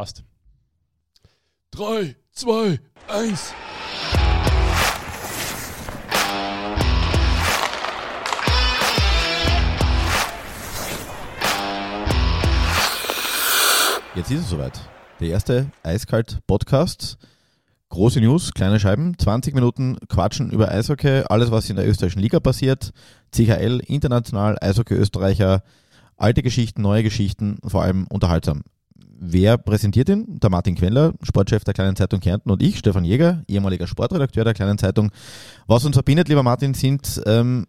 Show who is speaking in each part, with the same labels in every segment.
Speaker 1: Passt. 3, 2, 1.
Speaker 2: Jetzt ist es soweit. Der erste Eiskalt-Podcast. Große News, kleine Scheiben, 20 Minuten quatschen über Eishockey, alles was in der österreichischen Liga passiert, CHL, international, Eishockey Österreicher, alte Geschichten, neue Geschichten, vor allem unterhaltsam. Wer präsentiert ihn? Der Martin Queller, Sportchef der Kleinen Zeitung Kärnten und ich, Stefan Jäger, ehemaliger Sportredakteur der Kleinen Zeitung. Was uns verbindet, lieber Martin, sind ähm,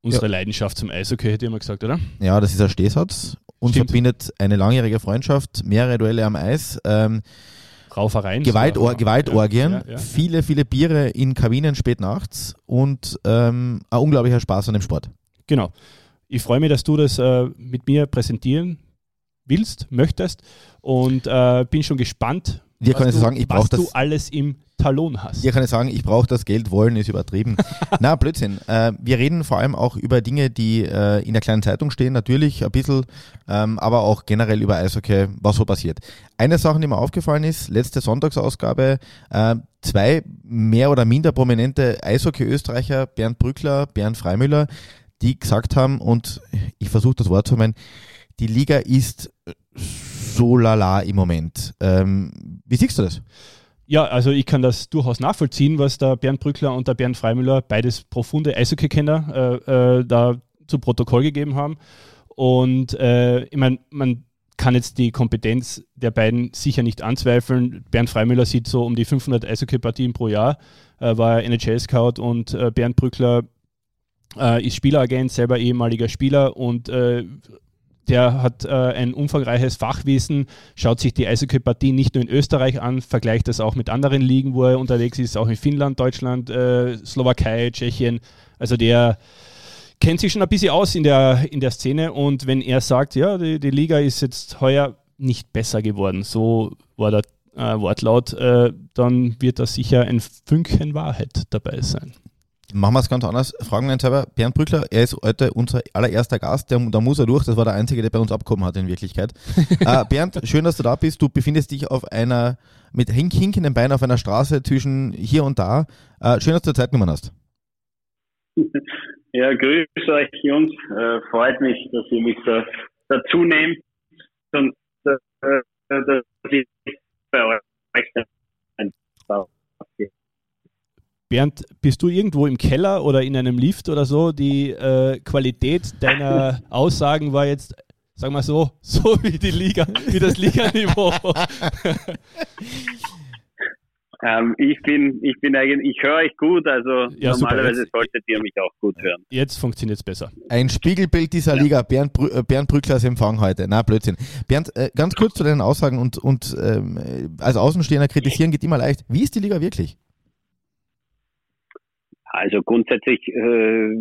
Speaker 1: Unsere ja. Leidenschaft zum Eishockey, hätte ich mal gesagt, oder?
Speaker 2: Ja, das ist ein Stehsatz. Uns Stimmt. verbindet eine langjährige Freundschaft, mehrere Duelle am Eis. Ähm,
Speaker 1: Raufereien.
Speaker 2: Gewaltor Gewaltorgien, ja, ja, ja, viele, viele Biere in Kabinen spät nachts und ähm, ein unglaublicher Spaß an dem Sport.
Speaker 1: Genau. Ich freue mich, dass du das äh, mit mir präsentieren willst, möchtest und äh, bin schon gespannt,
Speaker 2: Dir kann ich sagen, ich brauche das.
Speaker 1: du alles im Talon hast.
Speaker 2: Dir kann ich sagen, ich brauche das Geld, wollen ist übertrieben. Na, Blödsinn. Äh, wir reden vor allem auch über Dinge, die äh, in der kleinen Zeitung stehen, natürlich ein bisschen, ähm, aber auch generell über Eishockey, was so passiert. Eine Sache, die mir aufgefallen ist, letzte Sonntagsausgabe, äh, zwei mehr oder minder prominente Eishockey-Österreicher, Bernd Brückler, Bernd Freimüller, die gesagt haben, und ich versuche das Wort zu meinen, die Liga ist so lala im Moment. Ähm, wie siehst du das?
Speaker 1: Ja, also ich kann das durchaus nachvollziehen, was der Bernd Brückler und der Bernd Freimüller, beides profunde Eishockey-Kenner, äh, äh, da zu Protokoll gegeben haben. Und äh, ich meine, man kann jetzt die Kompetenz der beiden sicher nicht anzweifeln. Bernd Freimüller sieht so um die 500 Eishockey-Partien pro Jahr, äh, war NHL-Scout und äh, Bernd Brückler äh, ist Spieleragent, selber ehemaliger Spieler und der hat äh, ein umfangreiches Fachwissen, schaut sich die Eishockey-Partie nicht nur in Österreich an, vergleicht das auch mit anderen Ligen, wo er unterwegs ist, auch in Finnland, Deutschland, äh, Slowakei, Tschechien. Also der kennt sich schon ein bisschen aus in der, in der Szene und wenn er sagt, ja, die, die Liga ist jetzt heuer nicht besser geworden, so war der äh, Wortlaut, äh, dann wird da sicher ein Fünkchen Wahrheit dabei sein.
Speaker 2: Machen wir es ganz anders. Fragen wir uns selber. Bernd Brückler, er ist heute unser allererster Gast. Der, da muss er durch. Das war der Einzige, der bei uns abgekommen hat in Wirklichkeit. äh, Bernd, schön, dass du da bist. Du befindest dich auf einer, mit hink hinkenden Beinen auf einer Straße zwischen hier und da. Äh, schön, dass du Zeit genommen hast.
Speaker 3: Ja, grüß euch Jungs. Äh, freut mich, dass ihr mich da, dazu nehmt und äh, dass ich bei euch ein
Speaker 1: Bernd, bist du irgendwo im Keller oder in einem Lift oder so? Die äh, Qualität deiner Aussagen war jetzt, sag mal so, so wie die Liga, wie das Liganiveau.
Speaker 3: ähm, ich bin, ich bin eigentlich, ich höre euch gut, also ja, normalerweise jetzt, solltet ihr mich auch gut hören.
Speaker 1: Jetzt funktioniert es besser.
Speaker 2: Ein Spiegelbild dieser ja. Liga, Bernd, Brü äh, Bernd Brücklers Empfang heute. Na, Blödsinn. Bernd, äh, ganz kurz zu deinen Aussagen und, und ähm, als Außenstehender kritisieren geht immer leicht. Wie ist die Liga wirklich?
Speaker 3: Also grundsätzlich äh,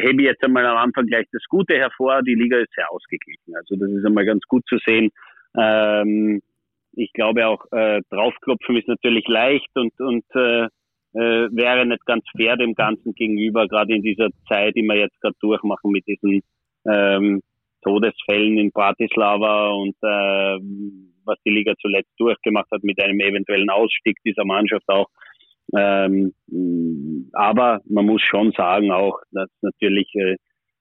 Speaker 3: hebe ich jetzt einmal am Anfang gleich das Gute hervor. Die Liga ist sehr ausgeglichen. Also das ist einmal ganz gut zu sehen. Ähm, ich glaube auch, äh, draufklopfen ist natürlich leicht und, und äh, äh, wäre nicht ganz fair dem Ganzen gegenüber, gerade in dieser Zeit, die wir jetzt gerade durchmachen mit diesen ähm, Todesfällen in Bratislava und äh, was die Liga zuletzt durchgemacht hat mit einem eventuellen Ausstieg dieser Mannschaft auch. Ähm, aber man muss schon sagen auch, dass natürlich äh,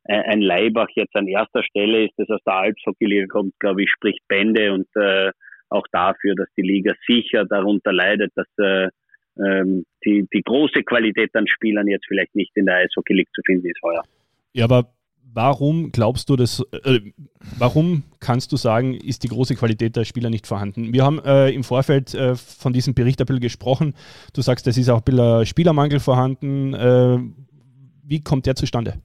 Speaker 3: ein Leibach jetzt an erster Stelle ist, das aus der Alpshockey-Liga kommt, glaube ich, spricht Bände und äh, auch dafür, dass die Liga sicher darunter leidet, dass äh, ähm, die, die große Qualität an Spielern jetzt vielleicht nicht in der Eishockey-League zu finden ist heuer.
Speaker 1: Ja, aber warum glaubst du das, äh, warum kannst du sagen, ist die große Qualität der Spieler nicht vorhanden? Wir haben äh, im Vorfeld äh, von diesem Bericht ein bisschen gesprochen. Du sagst, es ist auch ein bisschen Spielermangel vorhanden. Äh, wie kommt der zustande?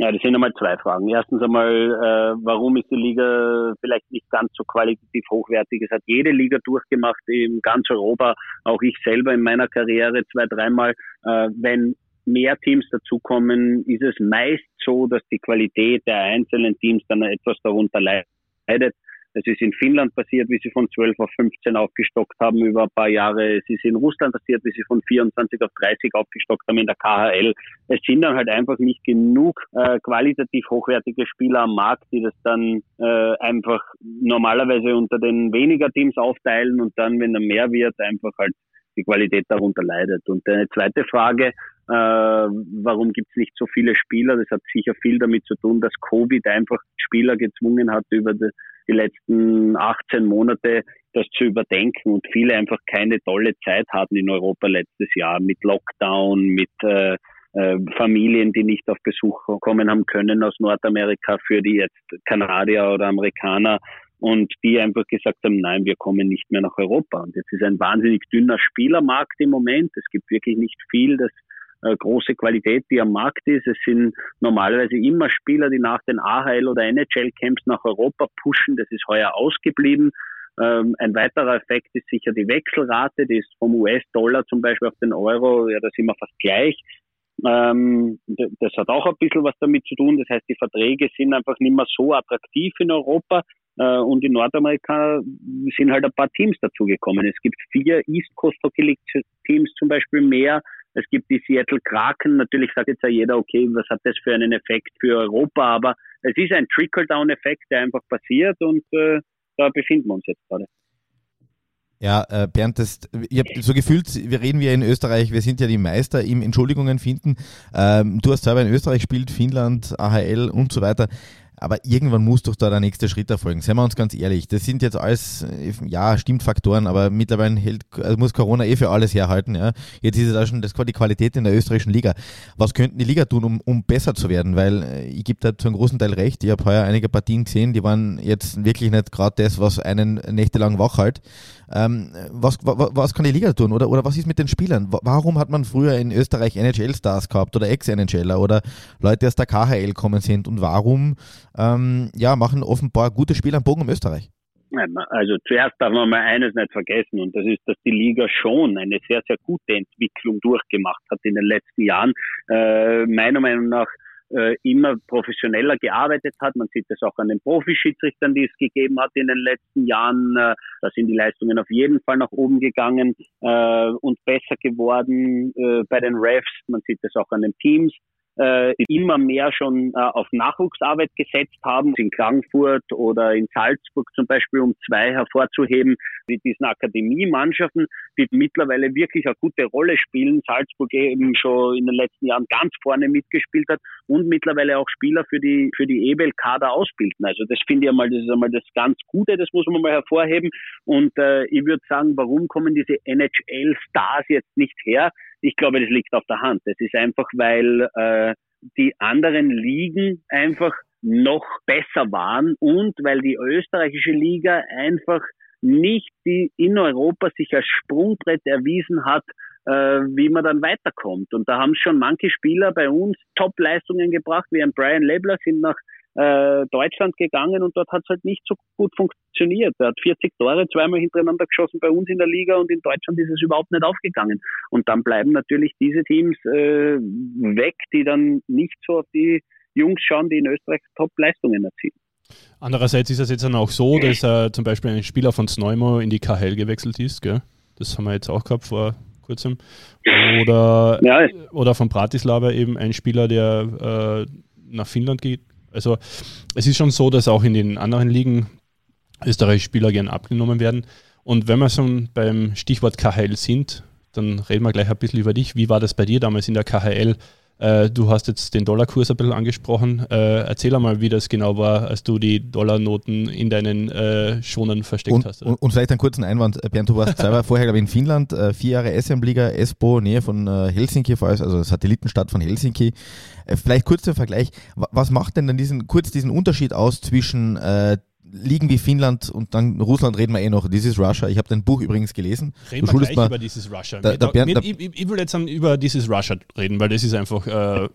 Speaker 3: Ja, das sind einmal zwei Fragen. Erstens einmal, äh, warum ist die Liga vielleicht nicht ganz so qualitativ hochwertig? Es hat jede Liga durchgemacht in ganz Europa, auch ich selber in meiner Karriere zwei, dreimal. Äh, wenn mehr Teams dazukommen, ist es meist so, dass die Qualität der einzelnen Teams dann etwas darunter leidet. Es ist in Finnland passiert, wie sie von 12 auf 15 aufgestockt haben über ein paar Jahre. Es ist in Russland passiert, wie sie von 24 auf 30 aufgestockt haben in der KHL. Es sind dann halt einfach nicht genug äh, qualitativ hochwertige Spieler am Markt, die das dann äh, einfach normalerweise unter den weniger Teams aufteilen und dann, wenn er mehr wird, einfach halt die Qualität darunter leidet. Und eine zweite Frage, äh, warum gibt es nicht so viele Spieler? Das hat sicher viel damit zu tun, dass Covid einfach Spieler gezwungen hat, über die, die letzten 18 Monate das zu überdenken und viele einfach keine tolle Zeit hatten in Europa letztes Jahr mit Lockdown, mit äh, äh, Familien, die nicht auf Besuch kommen haben können aus Nordamerika für die jetzt Kanadier oder Amerikaner und die einfach gesagt haben, nein, wir kommen nicht mehr nach Europa. Und jetzt ist ein wahnsinnig dünner Spielermarkt im Moment. Es gibt wirklich nicht viel, das große Qualität, die am Markt ist. Es sind normalerweise immer Spieler, die nach den AHL oder NHL-Camps nach Europa pushen. Das ist heuer ausgeblieben. Ähm, ein weiterer Effekt ist sicher die Wechselrate, die ist vom US-Dollar zum Beispiel auf den Euro, ja, da sind wir fast gleich. Ähm, das hat auch ein bisschen was damit zu tun. Das heißt, die Verträge sind einfach nicht mehr so attraktiv in Europa. Äh, und in Nordamerika sind halt ein paar Teams dazugekommen. Es gibt vier East Coast Hockey League Teams zum Beispiel mehr. Es gibt die Seattle Kraken. Natürlich sagt jetzt ja jeder, okay, was hat das für einen Effekt für Europa? Aber es ist ein Trickle-Down-Effekt, der einfach passiert und äh, da befinden wir uns jetzt gerade.
Speaker 2: Ja, äh, Bernd, das, ich habe so gefühlt, wir reden wir in Österreich, wir sind ja die Meister im Entschuldigungen finden. Ähm, du hast selber in Österreich gespielt, Finnland, AHL und so weiter. Aber irgendwann muss doch da der nächste Schritt erfolgen. Seien wir uns ganz ehrlich. Das sind jetzt alles, ja, stimmt Faktoren, aber mittlerweile hält, also muss Corona eh für alles herhalten. Ja. Jetzt ist es auch schon das die Qualität in der österreichischen Liga. Was könnten die Liga tun, um, um besser zu werden? Weil äh, ich gebe da zu einem großen Teil recht. Ich habe heuer einige Partien gesehen, die waren jetzt wirklich nicht gerade das, was einen nächtelang wach hält. Ähm, was, was, was kann die Liga tun? Oder, oder was ist mit den Spielern? Warum hat man früher in Österreich NHL-Stars gehabt oder Ex-NHLer oder Leute aus der KHL kommen sind? Und warum ähm, ja, machen offenbar gute Spieler am Bogen um Österreich?
Speaker 3: Also zuerst darf man mal eines nicht vergessen und das ist, dass die Liga schon eine sehr, sehr gute Entwicklung durchgemacht hat in den letzten Jahren. Äh, meiner Meinung nach äh, immer professioneller gearbeitet hat. Man sieht das auch an den Profischiedsrichtern, die es gegeben hat in den letzten Jahren. Äh, da sind die Leistungen auf jeden Fall nach oben gegangen äh, und besser geworden bei den Refs. Man sieht das auch an den Teams äh, immer mehr schon äh, auf Nachwuchsarbeit gesetzt haben, in Klagenfurt oder in Salzburg zum Beispiel, um zwei hervorzuheben, mit diesen Akademiemannschaften, die mittlerweile wirklich eine gute Rolle spielen. Salzburg eben schon in den letzten Jahren ganz vorne mitgespielt hat und mittlerweile auch Spieler für die, für die EBL-Kader ausbilden. Also das finde ich einmal, das ist einmal das ganz Gute, das muss man mal hervorheben. Und äh, ich würde sagen, warum kommen diese NHL-Stars jetzt nicht her? Ich glaube, das liegt auf der Hand. Das ist einfach, weil äh, die anderen Ligen einfach noch besser waren und weil die österreichische Liga einfach nicht die in Europa sich als Sprungbrett erwiesen hat, äh, wie man dann weiterkommt. Und da haben schon manche Spieler bei uns Top-Leistungen gebracht, wie ein Brian Lebler, sind nach äh, Deutschland gegangen und dort hat es halt nicht so gut funktioniert. Er hat 40 Tore zweimal hintereinander geschossen bei uns in der Liga und in Deutschland ist es überhaupt nicht aufgegangen. Und dann bleiben natürlich diese Teams äh, weg, die dann nicht so auf die Jungs schauen, die in Österreich Top-Leistungen erzielen.
Speaker 1: Andererseits ist es jetzt dann auch so, dass äh, zum Beispiel ein Spieler von Sneumo in die KHL gewechselt ist. Gell? Das haben wir jetzt auch gehabt vor kurzem. Oder, ja. oder von Bratislava eben ein Spieler, der äh, nach Finnland geht, also es ist schon so, dass auch in den anderen Ligen österreichische Spieler gern abgenommen werden. Und wenn wir schon beim Stichwort KHL sind, dann reden wir gleich ein bisschen über dich. Wie war das bei dir damals in der KHL? Äh, du hast jetzt den Dollarkurs ein bisschen angesprochen. Äh, erzähl einmal, wie das genau war, als du die Dollarnoten in deinen äh, Schonen versteckt
Speaker 2: und,
Speaker 1: hast.
Speaker 2: Und, und, vielleicht einen kurzen Einwand. Äh, Bernd, du warst selber vorher, glaube ich, in Finnland, äh, vier Jahre SM-Liga, Espoo, Nähe von äh, Helsinki, also Satellitenstadt von Helsinki. vielleicht kurz zum Vergleich. Was macht denn dann diesen, kurz diesen Unterschied aus zwischen Ligen wie Finnland und dann Russland reden wir eh noch. This is Russia. Ich habe dein Buch übrigens gelesen.
Speaker 1: Reden du wir gleich mal, über This Russia. Da, da Bernd, da, ich, ich, will jetzt über This is Russia reden, weil das ist einfach äh,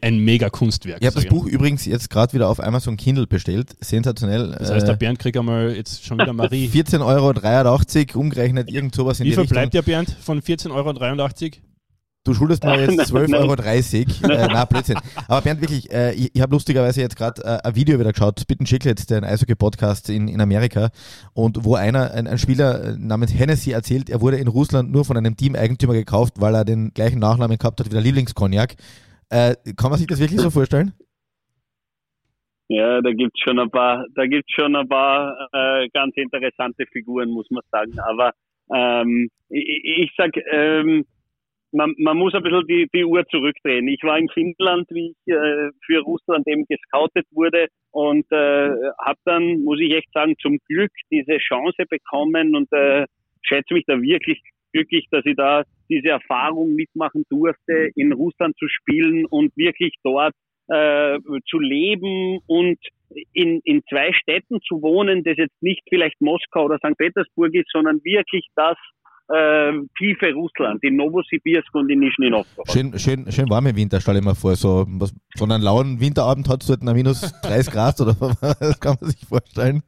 Speaker 1: ein mega Kunstwerk.
Speaker 2: Ich habe das Buch übrigens jetzt gerade wieder auf Amazon Kindle bestellt. Sensationell.
Speaker 1: Das heißt, der äh, Bernd kriegt einmal jetzt schon wieder Marie.
Speaker 2: 14,83 Euro, umgerechnet irgend sowas
Speaker 1: in Wie viel bleibt der Bernd von 14,83 Euro?
Speaker 2: Du schuldest mir jetzt 12,30 Euro. äh, na, Blödsinn. Aber Bernd, wirklich, äh, ich, ich habe lustigerweise jetzt gerade äh, ein Video wieder geschaut, Spitten Chicklets, der Eishockey-Podcast in, in Amerika, und wo einer, ein, ein Spieler namens Hennessy erzählt, er wurde in Russland nur von einem Teameigentümer gekauft, weil er den gleichen Nachnamen gehabt hat wie der Lieblingskognak. Äh, kann man sich das wirklich so vorstellen?
Speaker 3: Ja, da gibt's schon ein paar, da gibt's schon ein paar äh, ganz interessante Figuren, muss man sagen. Aber ähm, ich, ich sag, ähm, man, man muss ein bisschen die, die Uhr zurückdrehen. Ich war in Finnland, wie ich äh, für Russland eben gescoutet wurde und äh, habe dann, muss ich echt sagen, zum Glück diese Chance bekommen und äh, schätze mich da wirklich glücklich, dass ich da diese Erfahrung mitmachen durfte, in Russland zu spielen und wirklich dort äh, zu leben und in, in zwei Städten zu wohnen, das jetzt nicht vielleicht Moskau oder St. Petersburg ist, sondern wirklich das äh, tiefe Russland, in Novosibirsk und in Nischni Novgorod.
Speaker 2: Schön, schön, schön warme Winter, stelle ich mir vor. So, was, so einen lauen Winterabend hat es dort nach minus 30 Grad oder was kann man sich vorstellen?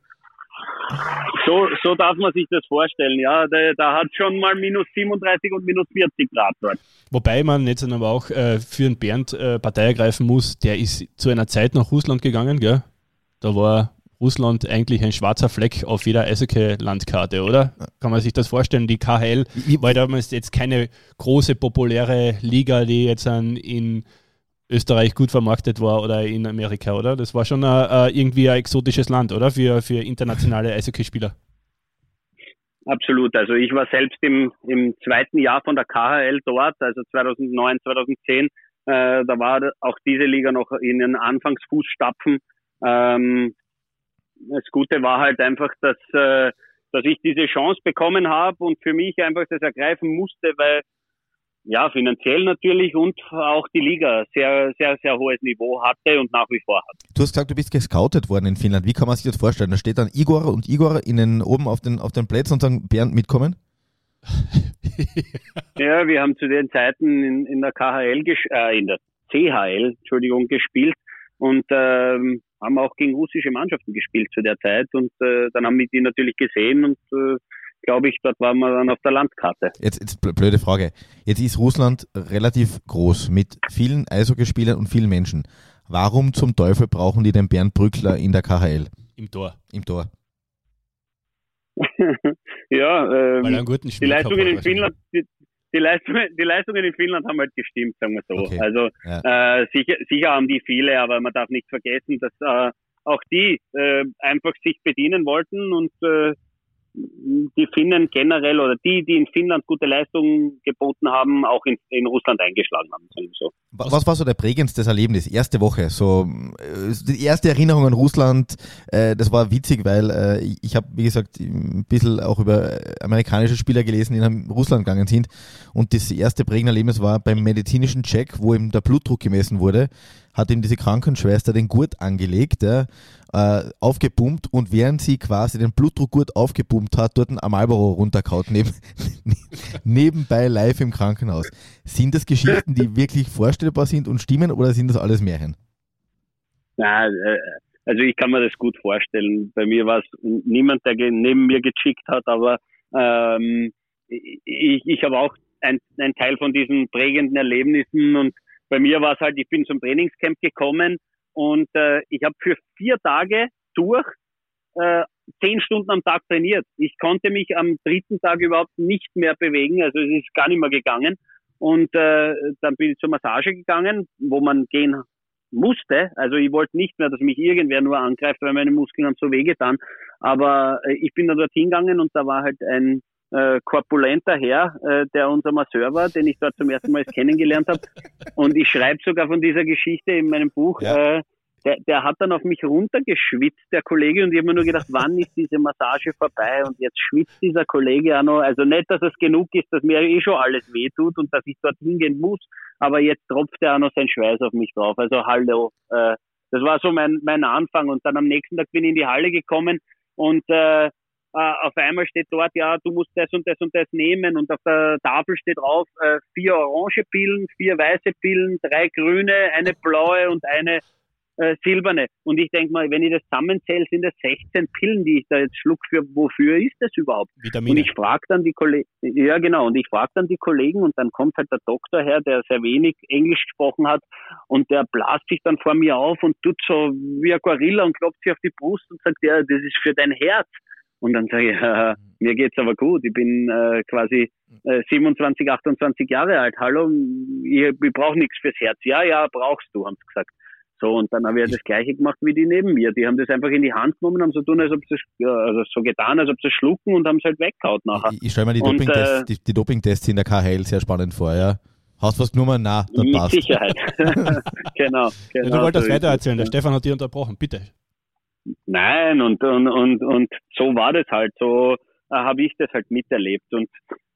Speaker 3: So, so darf man sich das vorstellen, ja. Da, da hat schon mal minus 37 und minus 40 Grad dort.
Speaker 1: Wobei man jetzt aber auch äh, für den Bernd äh, Partei ergreifen muss, der ist zu einer Zeit nach Russland gegangen, gell? Da war Russland eigentlich ein schwarzer Fleck auf jeder Eishockey-Landkarte, oder? Kann man sich das vorstellen? Die KHL war damals jetzt keine große, populäre Liga, die jetzt in Österreich gut vermarktet war oder in Amerika, oder? Das war schon ein, irgendwie ein exotisches Land, oder? Für, für internationale Eishockeyspieler.
Speaker 3: Absolut. Also ich war selbst im, im zweiten Jahr von der KHL dort, also 2009, 2010. Äh, da war auch diese Liga noch in den Anfangsfußstapfen. Ähm, das Gute war halt einfach, dass, äh, dass ich diese Chance bekommen habe und für mich einfach das ergreifen musste, weil ja, finanziell natürlich und auch die Liga sehr, sehr, sehr hohes Niveau hatte und nach wie vor hat.
Speaker 2: Du hast gesagt, du bist gescoutet worden in Finnland. Wie kann man sich das vorstellen? Da steht dann Igor und Igor innen oben auf den, auf den Plätzen und sagen, Bernd, mitkommen?
Speaker 3: ja, wir haben zu den Zeiten in, in der KHL, äh, in der CHL, Entschuldigung, gespielt und ähm, haben auch gegen russische Mannschaften gespielt zu der Zeit und äh, dann haben wir die natürlich gesehen und äh, glaube ich, dort waren wir dann auf der Landkarte.
Speaker 2: Jetzt, jetzt blöde Frage. Jetzt ist Russland relativ groß mit vielen Eishockeyspielern und vielen Menschen. Warum zum Teufel brauchen die den Bernd Brückler in der KHL?
Speaker 1: Im Tor.
Speaker 2: Im Tor.
Speaker 3: ja, ähm,
Speaker 1: Weil er einen guten
Speaker 3: die Leistungen in Finnland, die, die, Leistungen, die Leistungen in Finnland haben halt gestimmt, sagen wir so. Okay. Also ja. äh, sicher, sicher haben die viele, aber man darf nicht vergessen, dass äh, auch die äh, einfach sich bedienen wollten und äh, die Finnen generell oder die, die in Finnland gute Leistungen geboten haben, auch in, in Russland eingeschlagen haben. So.
Speaker 2: Was war so der prägendste Erlebnis? Erste Woche, so äh, die erste Erinnerung an Russland, äh, das war witzig, weil äh, ich habe, wie gesagt, ein bisschen auch über amerikanische Spieler gelesen, die nach Russland gegangen sind. Und das erste prägende Erlebnis war beim medizinischen Check, wo ihm der Blutdruck gemessen wurde hat ihm diese Krankenschwester den Gurt angelegt, ja, äh, aufgepumpt und während sie quasi den Blutdruckgurt aufgepumpt hat, dort ein Amalbaro runterkaut, neben, nebenbei live im Krankenhaus. Sind das Geschichten, die wirklich vorstellbar sind und stimmen oder sind das alles Märchen?
Speaker 3: Na, äh, also ich kann mir das gut vorstellen. Bei mir war es niemand, der neben mir gechickt hat, aber ähm, ich, ich habe auch ein, ein Teil von diesen prägenden Erlebnissen und bei mir war es halt, ich bin zum Trainingscamp gekommen und äh, ich habe für vier Tage durch äh, zehn Stunden am Tag trainiert. Ich konnte mich am dritten Tag überhaupt nicht mehr bewegen, also es ist gar nicht mehr gegangen. Und äh, dann bin ich zur Massage gegangen, wo man gehen musste. Also ich wollte nicht mehr, dass mich irgendwer nur angreift, weil meine Muskeln haben so wehgetan. Aber äh, ich bin dann dorthin gegangen und da war halt ein äh, korpulenter Herr, äh, der unser Masseur war, den ich dort zum ersten Mal kennengelernt habe. Und ich schreibe sogar von dieser Geschichte in meinem Buch. Ja. Äh, der, der hat dann auf mich runtergeschwitzt, der Kollege, und ich habe mir nur gedacht, wann ist diese Massage vorbei? Und jetzt schwitzt dieser Kollege auch noch. Also nicht, dass es genug ist, dass mir eh schon alles wehtut und dass ich dort hingehen muss, aber jetzt tropft er auch noch sein Schweiß auf mich drauf. Also hallo. Äh, das war so mein, mein Anfang. Und dann am nächsten Tag bin ich in die Halle gekommen und äh, auf einmal steht dort, ja, du musst das und das und das nehmen und auf der Tafel steht drauf, äh, vier orange Pillen, vier weiße Pillen, drei grüne, eine blaue und eine äh, silberne. Und ich denke mal, wenn ich das zusammenzähle, sind das 16 Pillen, die ich da jetzt schluck. Für wofür ist das überhaupt?
Speaker 1: Vitamine.
Speaker 3: Und ich frage dann die Kollegen, ja genau, und ich frage dann die Kollegen und dann kommt halt der Doktor her, der sehr wenig Englisch gesprochen hat und der blast sich dann vor mir auf und tut so wie ein Gorilla und klopft sich auf die Brust und sagt, ja, das ist für dein Herz. Und dann sage ich, äh, mir geht's aber gut. Ich bin äh, quasi äh, 27, 28 Jahre alt. Hallo, ich, ich brauche nichts fürs Herz. Ja, ja, brauchst du, haben sie gesagt. So, und dann habe ich ja das Gleiche gemacht wie die neben mir. Die haben das einfach in die Hand genommen, haben so tun, als ob sie, also so getan, als ob sie schlucken und haben es halt weggehaut nachher.
Speaker 2: Ich, ich stelle mir die Dopingtests, äh, die, die Dopingtests in der KHL sehr spannend vor, ja. Hast du was genommen? Na,
Speaker 3: das mit passt. Sicherheit. genau, genau.
Speaker 1: Ja, du wolltest so weiter erzählen, der Stefan hat dich unterbrochen, bitte.
Speaker 3: Nein, und, und, und, und so war das halt, so äh, habe ich das halt miterlebt. Und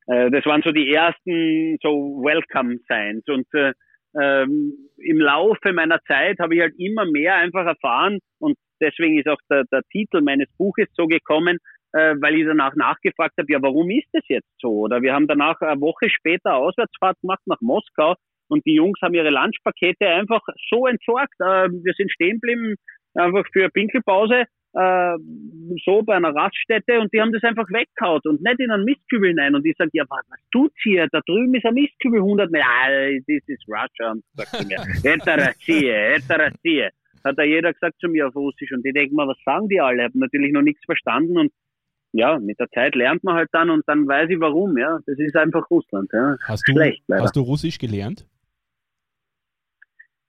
Speaker 3: äh, das waren so die ersten so Welcome Signs. Und äh, ähm, im Laufe meiner Zeit habe ich halt immer mehr einfach erfahren und deswegen ist auch der, der Titel meines Buches so gekommen, äh, weil ich danach nachgefragt habe, ja, warum ist das jetzt so? Oder wir haben danach eine Woche später Auswärtsfahrt gemacht nach Moskau und die Jungs haben ihre Lunchpakete einfach so entsorgt. Äh, wir sind stehen geblieben, einfach für eine Pinkelpause äh, so bei einer Raststätte und die haben das einfach weggehaut und nicht in einen Mistkübel hinein. Und ich sage, ja, was, was tut's hier? Da drüben ist ein Mistkübel 100 Meter. Ah, das ist is Russia, sagt sie mir. Eta Rassie. Hat da jeder gesagt zu mir auf Russisch und ich denke mal, was sagen die alle? Ich habe natürlich noch nichts verstanden und ja, mit der Zeit lernt man halt dann und dann weiß ich warum, ja. Das ist einfach Russland, ja.
Speaker 1: Hast du, Schlecht, hast du Russisch gelernt?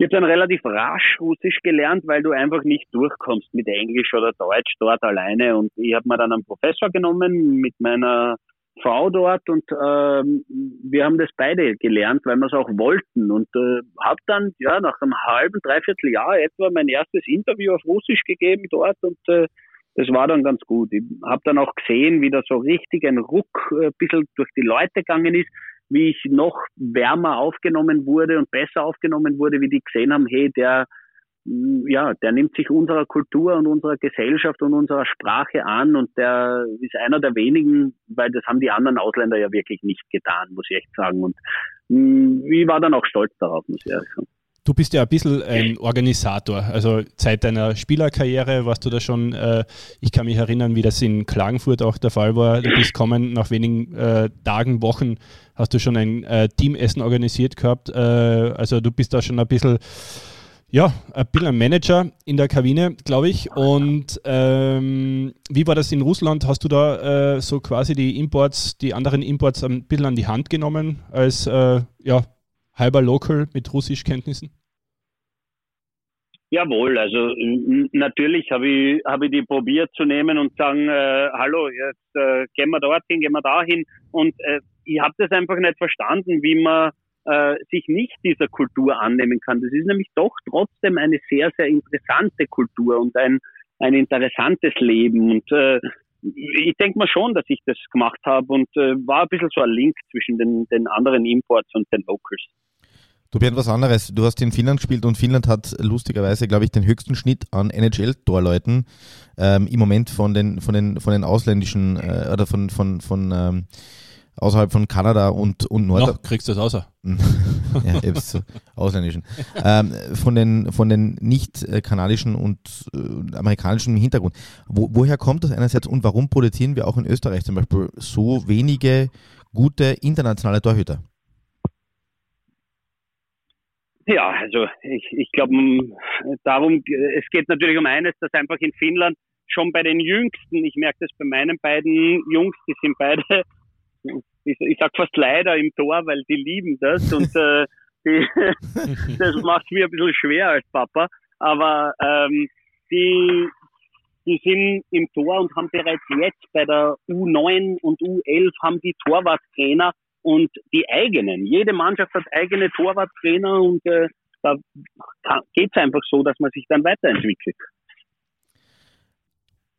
Speaker 3: Ich habe dann relativ rasch Russisch gelernt, weil du einfach nicht durchkommst mit Englisch oder Deutsch dort alleine. Und ich habe mir dann einen Professor genommen mit meiner Frau dort und ähm, wir haben das beide gelernt, weil wir es auch wollten. Und äh, habe dann ja nach einem halben, dreiviertel Jahr etwa mein erstes Interview auf Russisch gegeben dort und äh, das war dann ganz gut. Ich habe dann auch gesehen, wie da so richtig ein Ruck äh, ein bisschen durch die Leute gegangen ist wie ich noch wärmer aufgenommen wurde und besser aufgenommen wurde, wie die gesehen haben, hey, der, mm, ja, der nimmt sich unserer Kultur und unserer Gesellschaft und unserer Sprache an und der ist einer der wenigen, weil das haben die anderen Ausländer ja wirklich nicht getan, muss ich echt sagen. Und mm, ich war dann auch stolz darauf, muss ich ehrlich sagen.
Speaker 1: Du bist ja ein bisschen ein Organisator. Also seit deiner Spielerkarriere warst du da schon, äh, ich kann mich erinnern, wie das in Klagenfurt auch der Fall war. Du bist kommen, nach wenigen äh, Tagen, Wochen hast du schon ein äh, Teamessen organisiert gehabt. Äh, also du bist da schon ein bisschen, ja, ein bisschen ein Manager in der Kabine, glaube ich. Und ähm, wie war das in Russland? Hast du da äh, so quasi die Imports, die anderen Imports ein bisschen an die Hand genommen als, äh, ja, halber Local mit Russischkenntnissen?
Speaker 3: Jawohl, also natürlich habe ich, hab ich die probiert zu nehmen und sagen, äh, hallo, jetzt äh, gehen wir dorthin, gehen wir dahin. Und äh, ich habe das einfach nicht verstanden, wie man äh, sich nicht dieser Kultur annehmen kann. Das ist nämlich doch trotzdem eine sehr, sehr interessante Kultur und ein, ein interessantes Leben. Und äh, ich denke mal schon, dass ich das gemacht habe und äh, war ein bisschen so ein Link zwischen den, den anderen Imports und den Locals.
Speaker 2: Du Bernd, was anderes. Du hast in Finnland gespielt und Finnland hat lustigerweise, glaube ich, den höchsten Schnitt an NHL-Torleuten ähm, im Moment von den, von den, von den ausländischen äh, oder von, von, von ähm, außerhalb von Kanada und, und Nord. Noch
Speaker 1: kriegst du das außer.
Speaker 2: ja, eben so, ausländischen. Ähm, von den, von den nicht äh, kanadischen und äh, amerikanischen Hintergrund. Wo, woher kommt das einerseits und warum produzieren wir auch in Österreich zum Beispiel so wenige gute internationale Torhüter?
Speaker 3: Ja, also ich, ich glaube, darum, es geht natürlich um eines, dass einfach in Finnland schon bei den Jüngsten, ich merke das bei meinen beiden Jungs, die sind beide, ich, ich sag fast leider im Tor, weil die lieben das und äh, die, das macht mir ein bisschen schwer als Papa, aber ähm, die, die sind im Tor und haben bereits jetzt bei der U9 und U11 haben die Torwarttrainer und die eigenen. Jede Mannschaft hat eigene Torwarttrainer und äh, da geht es einfach so, dass man sich dann weiterentwickelt.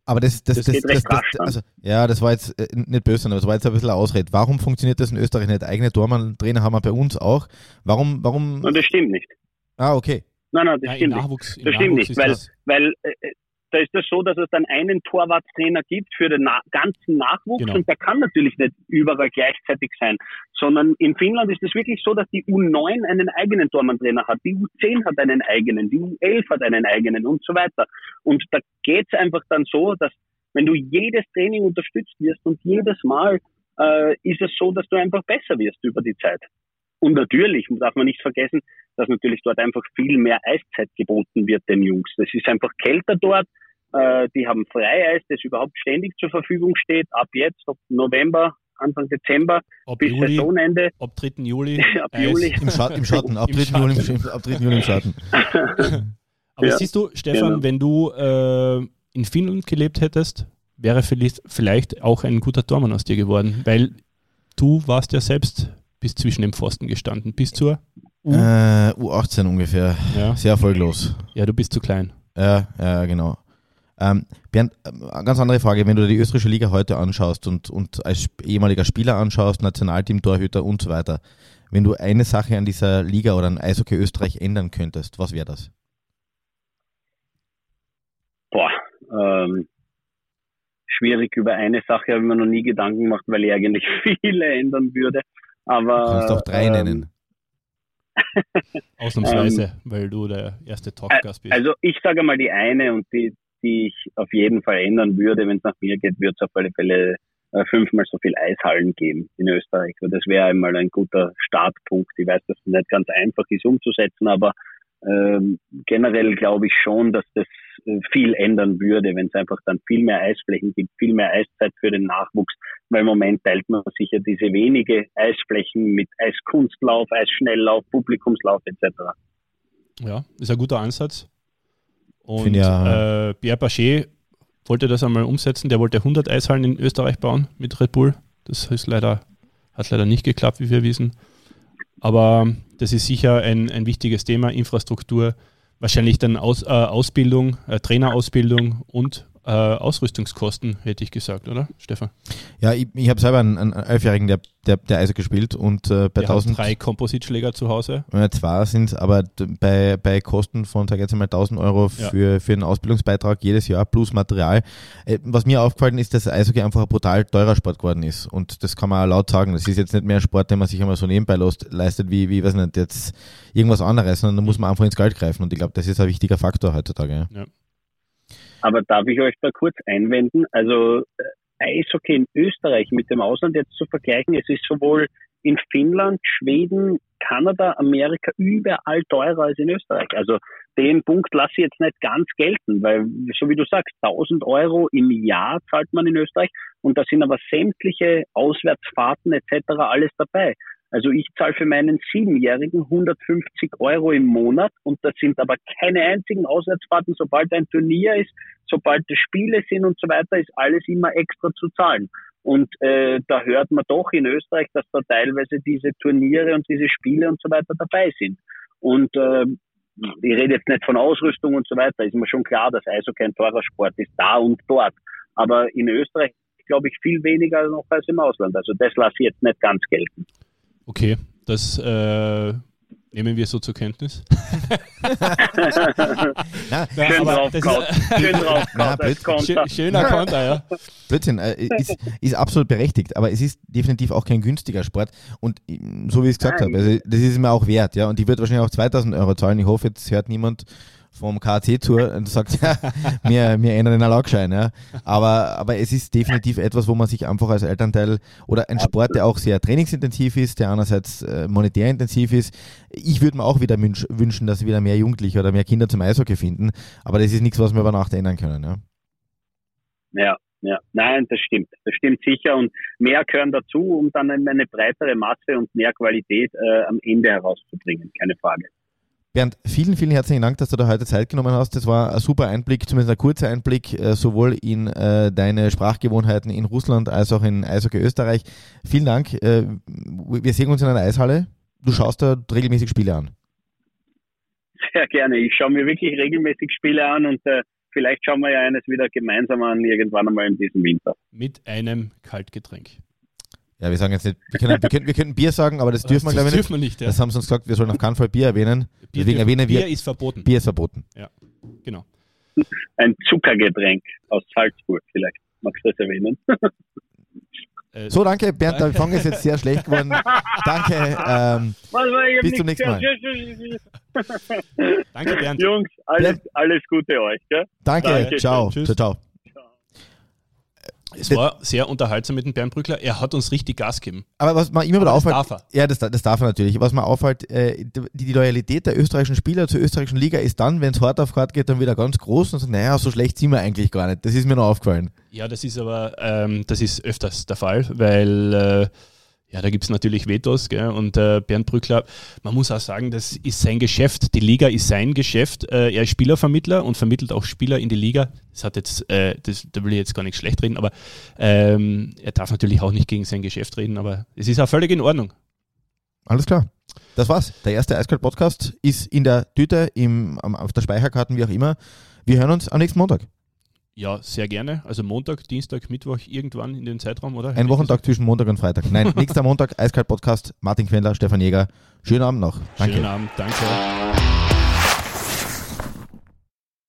Speaker 2: Aber das, das, das, das, das, das also, ja, das war jetzt äh, nicht böse, aber das war jetzt ein bisschen eine Ausrede. Warum funktioniert das in Österreich nicht? Eigene Tormann-Trainer haben wir bei uns auch. Warum, warum?
Speaker 3: Und das stimmt nicht.
Speaker 2: Ah, okay.
Speaker 3: Nein, nein, das ja, stimmt Nachwuchs, nicht. Das stimmt nicht, weil, weil äh, da ist das so, dass es dann einen Torwarttrainer gibt für den ganzen Nachwuchs genau. und der kann natürlich nicht überall gleichzeitig sein, sondern in Finnland ist es wirklich so, dass die U9 einen eigenen Tormanntrainer hat, die U10 hat einen eigenen, die U11 hat einen eigenen und so weiter. Und da geht es einfach dann so, dass wenn du jedes Training unterstützt wirst und jedes Mal äh, ist es so, dass du einfach besser wirst über die Zeit. Und natürlich darf man nicht vergessen, dass natürlich dort einfach viel mehr Eiszeit geboten wird den Jungs. Es ist einfach kälter dort, äh, die haben Freieis, das überhaupt ständig zur Verfügung steht, ab jetzt, ab November, Anfang Dezember
Speaker 1: ab bis Juli, Saisonende. Ab 3. Juli.
Speaker 2: ab Juli. Im, Scha im Schatten, ab 3. Juli, im, ab 3. Juli im Schatten.
Speaker 1: Aber ja, siehst du, Stefan, genau. wenn du äh, in Finnland gelebt hättest, wäre vielleicht, vielleicht auch ein guter Tormann aus dir geworden, weil du warst ja selbst bis zwischen dem Pfosten gestanden, bis zur
Speaker 2: U äh, U18 ungefähr. Ja. Sehr erfolglos.
Speaker 1: Ja, du bist zu klein.
Speaker 2: Ja, ja, genau. Ähm, Bernd, eine ganz andere Frage, wenn du dir die österreichische Liga heute anschaust und, und als ehemaliger Spieler anschaust, Nationalteam, Torhüter und so weiter, wenn du eine Sache an dieser Liga oder an Eishockey Österreich ändern könntest, was wäre das?
Speaker 3: Boah, ähm, schwierig über eine Sache habe ich mir noch nie Gedanken gemacht, weil ich eigentlich viele ändern würde. Aber,
Speaker 2: du kannst doch drei ähm, nennen.
Speaker 1: Ausnahmsweise, ähm, weil du der erste Talkgast bist.
Speaker 3: Also ich sage mal die eine und die, die ich auf jeden Fall ändern würde, wenn es nach mir geht, wird es auf alle Fälle äh, fünfmal so viel Eishallen geben in Österreich. Und das wäre einmal ein guter Startpunkt. Ich weiß, dass es nicht ganz einfach ist umzusetzen, aber ähm, generell glaube ich schon, dass das äh, viel ändern würde, wenn es einfach dann viel mehr Eisflächen gibt, viel mehr Eiszeit für den Nachwuchs, weil im Moment teilt man sicher diese wenige Eisflächen mit Eiskunstlauf, Eisschnelllauf, Publikumslauf etc.
Speaker 1: Ja, ist ein guter Ansatz. Und ja, äh, Pierre Bachet wollte das einmal umsetzen. Der wollte 100 Eishallen in Österreich bauen mit Red Bull. Das ist leider, hat leider nicht geklappt, wie wir wissen. Aber das ist sicher ein, ein wichtiges Thema, Infrastruktur, wahrscheinlich dann Aus, äh, Ausbildung, äh, Trainerausbildung und äh, Ausrüstungskosten, hätte ich gesagt, oder, Stefan?
Speaker 2: Ja, ich, ich habe selber einen, einen Elfjährigen, der, der, der Eise gespielt und äh, bei der 1000.
Speaker 1: drei Kompositschläger zu Hause.
Speaker 2: Ja, zwei sind aber bei, bei Kosten von, sag jetzt mal, 1000 Euro für, ja. für einen Ausbildungsbeitrag jedes Jahr plus Material. Äh, was mir aufgefallen ist, dass Eishockey einfach ein brutal teurer Sport geworden ist und das kann man auch laut sagen. Das ist jetzt nicht mehr ein Sport, den man sich einmal so nebenbei leistet, wie, wie, weiß nicht, jetzt irgendwas anderes, sondern da muss man einfach ins Geld greifen und ich glaube, das ist ein wichtiger Faktor heutzutage. Ja. ja.
Speaker 3: Aber darf ich euch da kurz einwenden? Also äh, Eishockey in Österreich mit dem Ausland jetzt zu vergleichen, es ist sowohl in Finnland, Schweden, Kanada, Amerika überall teurer als in Österreich. Also den Punkt lasse ich jetzt nicht ganz gelten, weil so wie du sagst, 1000 Euro im Jahr zahlt man in Österreich und da sind aber sämtliche Auswärtsfahrten etc. alles dabei. Also ich zahle für meinen Siebenjährigen 150 Euro im Monat und das sind aber keine einzigen Auswärtsfahrten. Sobald ein Turnier ist, sobald es Spiele sind und so weiter, ist alles immer extra zu zahlen. Und äh, da hört man doch in Österreich, dass da teilweise diese Turniere und diese Spiele und so weiter dabei sind. Und äh, ich rede jetzt nicht von Ausrüstung und so weiter, ist mir schon klar, dass Eishockey ein teurer Sport ist, da und dort. Aber in Österreich glaube ich viel weniger noch als im Ausland. Also das lasse ich jetzt nicht ganz gelten.
Speaker 1: Okay, das äh, nehmen wir so zur Kenntnis.
Speaker 3: na, schön drauf, schön drauf, na,
Speaker 1: Schön, schöner Konter, ja.
Speaker 2: Blödsinn, äh, ist, ist absolut berechtigt, aber es ist definitiv auch kein günstiger Sport und so wie ich es gesagt habe, also das ist mir auch wert, ja, und die wird wahrscheinlich auch 2000 Euro zahlen. Ich hoffe, jetzt hört niemand vom KC-Tour und sagt, ja, mir, ändern den Erlaubschein. Ja. Aber, aber es ist definitiv etwas, wo man sich einfach als Elternteil oder ein Sport, der auch sehr trainingsintensiv ist, der einerseits äh, monetär intensiv ist. Ich würde mir auch wieder wünschen, dass wieder mehr Jugendliche oder mehr Kinder zum Eishockey finden. Aber das ist nichts, was wir über Nacht ändern können. Ja.
Speaker 3: Ja, ja, nein, das stimmt. Das stimmt sicher. Und mehr gehören dazu, um dann eine breitere Masse und mehr Qualität äh, am Ende herauszubringen. Keine Frage.
Speaker 2: Bernd, vielen, vielen herzlichen Dank, dass du da heute Zeit genommen hast. Das war ein super Einblick, zumindest ein kurzer Einblick, äh, sowohl in äh, deine Sprachgewohnheiten in Russland als auch in Eishockey Österreich. Vielen Dank. Äh, wir sehen uns in einer Eishalle. Du schaust da regelmäßig Spiele an.
Speaker 3: Sehr gerne. Ich schaue mir wirklich regelmäßig Spiele an und äh, vielleicht schauen wir ja eines wieder gemeinsam an, irgendwann einmal in diesem Winter.
Speaker 1: Mit einem Kaltgetränk.
Speaker 2: Ja, wir sagen jetzt nicht, wir können, wir können, wir können Bier sagen, aber das dürfen wir, glaube ich, nicht.
Speaker 1: dürfen wir nicht. Ja.
Speaker 2: Das haben sie uns gesagt, wir sollen auf keinen Fall Bier erwähnen.
Speaker 1: Bier, Deswegen erwähnen wir. Bier ist verboten.
Speaker 2: Bier ist verboten.
Speaker 1: Ja, genau.
Speaker 3: ein Zuckergetränk aus Salzburg vielleicht. Magst du das erwähnen?
Speaker 2: Äh, so, danke, Bernd, der Fang ist jetzt sehr schlecht geworden. danke. Ähm, bis zum nächsten Mal.
Speaker 3: danke, Bernd. Jungs, alles, alles Gute euch. Gell?
Speaker 2: Danke, danke ciao. Tschüss. ciao. ciao.
Speaker 1: Es war sehr unterhaltsam mit dem Bernd Brückler. Er hat uns richtig Gas gegeben.
Speaker 2: Aber was man immer wieder auffällt. Das darf er. Ja, das, das darf er natürlich. Was man auffällt, äh, die, die, Loyalität der österreichischen Spieler zur österreichischen Liga ist dann, wenn es hart auf hart geht, dann wieder ganz groß und sagt, naja, so schlecht sind wir eigentlich gar nicht. Das ist mir noch aufgefallen.
Speaker 1: Ja, das ist aber, ähm, das ist öfters der Fall, weil äh, ja, da gibt es natürlich Vetos. Gell? Und äh, Bernd Brückler, man muss auch sagen, das ist sein Geschäft. Die Liga ist sein Geschäft. Äh, er ist Spielervermittler und vermittelt auch Spieler in die Liga. Das hat jetzt, äh, das, da will ich jetzt gar nicht schlecht reden, aber ähm, er darf natürlich auch nicht gegen sein Geschäft reden, aber es ist auch völlig in Ordnung.
Speaker 2: Alles klar. Das war's. Der erste Eiskalt-Podcast ist in der Tüte, im, auf der Speicherkarten, wie auch immer. Wir hören uns am nächsten Montag.
Speaker 1: Ja, sehr gerne. Also Montag, Dienstag, Mittwoch, irgendwann in den Zeitraum, oder?
Speaker 2: Ein Wochentag zwischen Montag und Freitag. Nein, nächster Montag, Eiskalt Podcast, Martin Quendler, Stefan Jäger. Schönen Abend noch.
Speaker 1: Danke. Schönen Abend, danke.